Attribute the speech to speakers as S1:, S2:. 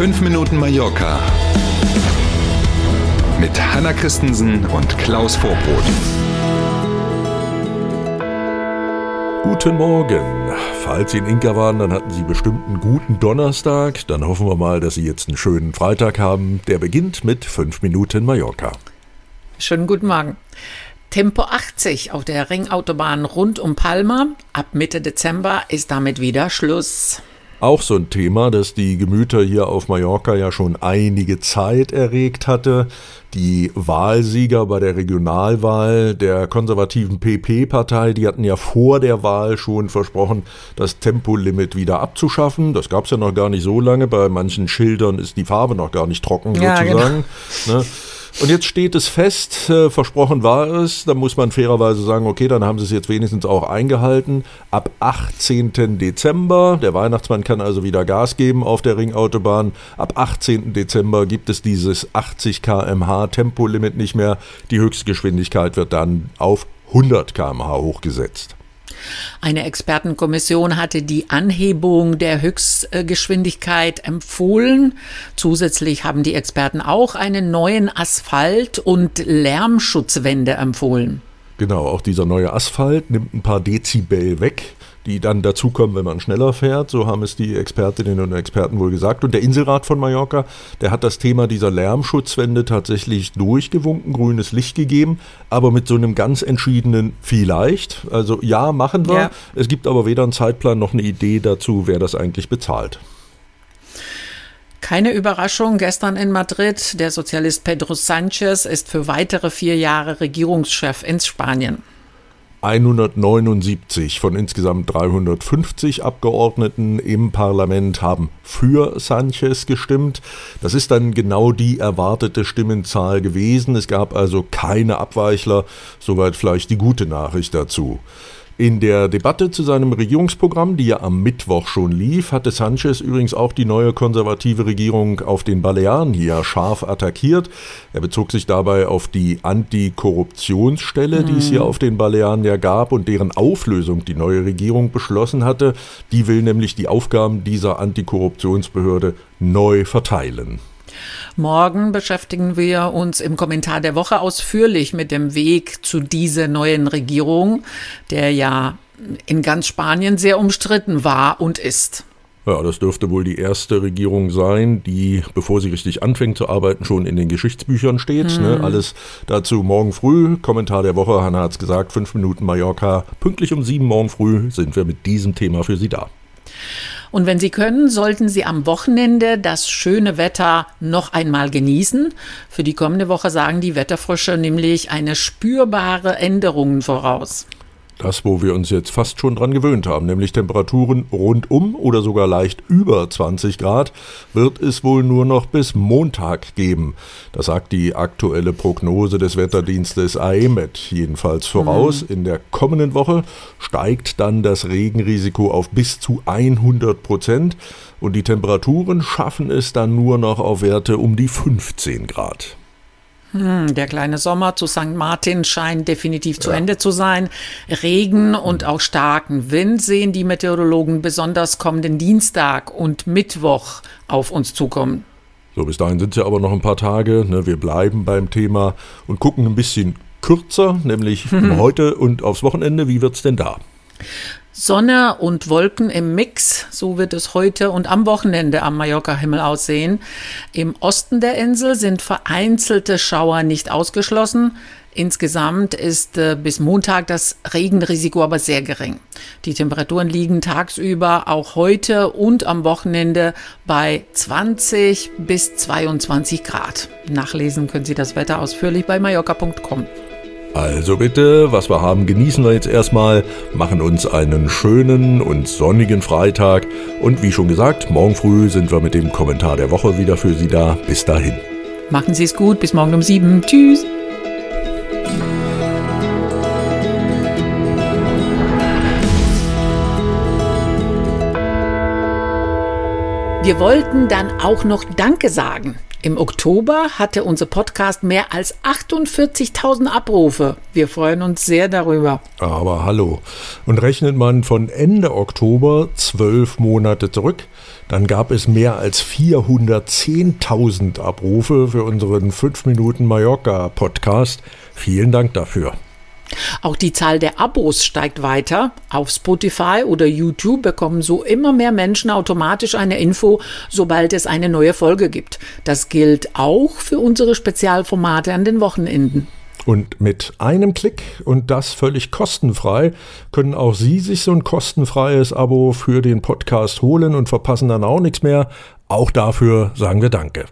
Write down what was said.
S1: 5 Minuten Mallorca mit Hanna Christensen und Klaus Vorbrot.
S2: Guten Morgen. Falls Sie in Inka waren, dann hatten Sie bestimmt einen guten Donnerstag. Dann hoffen wir mal, dass Sie jetzt einen schönen Freitag haben. Der beginnt mit 5 Minuten Mallorca.
S3: Schönen guten Morgen. Tempo 80 auf der Ringautobahn rund um Palma. Ab Mitte Dezember ist damit wieder Schluss.
S2: Auch so ein Thema, das die Gemüter hier auf Mallorca ja schon einige Zeit erregt hatte. Die Wahlsieger bei der Regionalwahl der konservativen PP-Partei, die hatten ja vor der Wahl schon versprochen, das Tempolimit wieder abzuschaffen. Das gab es ja noch gar nicht so lange. Bei manchen Schildern ist die Farbe noch gar nicht trocken
S3: Ja,
S2: sozusagen. Ne? Und jetzt steht es fest, äh, versprochen war es, da muss man fairerweise sagen, okay, dann haben sie es jetzt wenigstens auch eingehalten. Ab 18. Dezember, der Weihnachtsmann kann also wieder Gas geben auf der Ringautobahn, ab 18. Dezember gibt es dieses 80 km/h Tempolimit nicht mehr. Die Höchstgeschwindigkeit wird dann auf 100 km/h hochgesetzt.
S3: Eine Expertenkommission hatte die Anhebung der Höchstgeschwindigkeit empfohlen. Zusätzlich haben die Experten auch einen neuen Asphalt- und Lärmschutzwände empfohlen.
S2: Genau, auch dieser neue Asphalt nimmt ein paar Dezibel weg, die dann dazukommen, wenn man schneller fährt. So haben es die Expertinnen und Experten wohl gesagt. Und der Inselrat von Mallorca, der hat das Thema dieser Lärmschutzwände tatsächlich durchgewunken, grünes Licht gegeben, aber mit so einem ganz entschiedenen vielleicht. Also ja, machen wir.
S3: Ja.
S2: Es gibt aber weder einen Zeitplan noch eine Idee dazu, wer das eigentlich bezahlt.
S3: Keine Überraschung, gestern in Madrid, der Sozialist Pedro Sanchez ist für weitere vier Jahre Regierungschef in Spanien.
S2: 179 von insgesamt 350 Abgeordneten im Parlament haben für Sanchez gestimmt. Das ist dann genau die erwartete Stimmenzahl gewesen. Es gab also keine Abweichler. Soweit vielleicht die gute Nachricht dazu. In der Debatte zu seinem Regierungsprogramm, die ja am Mittwoch schon lief, hatte Sanchez übrigens auch die neue konservative Regierung auf den Balearen hier scharf attackiert. Er bezog sich dabei auf die Antikorruptionsstelle, die es hier auf den Balearen ja gab und deren Auflösung die neue Regierung beschlossen hatte. Die will nämlich die Aufgaben dieser Antikorruptionsbehörde neu verteilen.
S3: Morgen beschäftigen wir uns im Kommentar der Woche ausführlich mit dem Weg zu dieser neuen Regierung, der ja in ganz Spanien sehr umstritten war und ist.
S2: Ja, das dürfte wohl die erste Regierung sein, die, bevor sie richtig anfängt zu arbeiten, schon in den Geschichtsbüchern steht. Ne? Alles dazu morgen früh. Kommentar der Woche, Hanna hat's gesagt, fünf Minuten Mallorca. Pünktlich um sieben morgen früh sind wir mit diesem Thema für Sie da.
S3: Und wenn Sie können, sollten Sie am Wochenende das schöne Wetter noch einmal genießen. Für die kommende Woche sagen die Wetterfrösche nämlich eine spürbare Änderung voraus.
S2: Das, wo wir uns jetzt fast schon dran gewöhnt haben, nämlich Temperaturen rundum oder sogar leicht über 20 Grad, wird es wohl nur noch bis Montag geben. Das sagt die aktuelle Prognose des Wetterdienstes AEMET jedenfalls voraus. In der kommenden Woche steigt dann das Regenrisiko auf bis zu 100 Prozent und die Temperaturen schaffen es dann nur noch auf Werte um die 15 Grad.
S3: Hm, Der kleine Sommer zu St. Martin scheint definitiv zu Ende zu sein. Regen und auch starken Wind sehen die Meteorologen besonders kommenden Dienstag und Mittwoch auf uns zukommen.
S2: So, bis dahin sind es ja aber noch ein paar Tage. Ne? Wir bleiben beim Thema und gucken ein bisschen kürzer, nämlich heute und aufs Wochenende. Wie wird's denn da?
S3: Sonne und Wolken im Mix, so wird es heute und am Wochenende am Mallorca-Himmel aussehen. Im Osten der Insel sind vereinzelte Schauer nicht ausgeschlossen. Insgesamt ist äh, bis Montag das Regenrisiko aber sehr gering. Die Temperaturen liegen tagsüber auch heute und am Wochenende bei 20 bis 22 Grad. Nachlesen können Sie das Wetter ausführlich bei mallorca.com.
S2: Also bitte, was wir haben, genießen wir jetzt erstmal, machen uns einen schönen und sonnigen Freitag und wie schon gesagt, morgen früh sind wir mit dem Kommentar der Woche wieder für Sie da. Bis dahin.
S3: Machen Sie es gut, bis morgen um sieben. Tschüss. Wir wollten dann auch noch Danke sagen. Im Oktober hatte unser Podcast mehr als 48.000 Abrufe. Wir freuen uns sehr darüber.
S2: Aber hallo. Und rechnet man von Ende Oktober zwölf Monate zurück, dann gab es mehr als 410.000 Abrufe für unseren 5 Minuten Mallorca Podcast. Vielen Dank dafür.
S3: Auch die Zahl der Abos steigt weiter. Auf Spotify oder YouTube bekommen so immer mehr Menschen automatisch eine Info, sobald es eine neue Folge gibt. Das gilt auch für unsere Spezialformate an den Wochenenden.
S2: Und mit einem Klick und das völlig kostenfrei können auch Sie sich so ein kostenfreies Abo für den Podcast holen und verpassen dann auch nichts mehr. Auch dafür sagen wir Danke.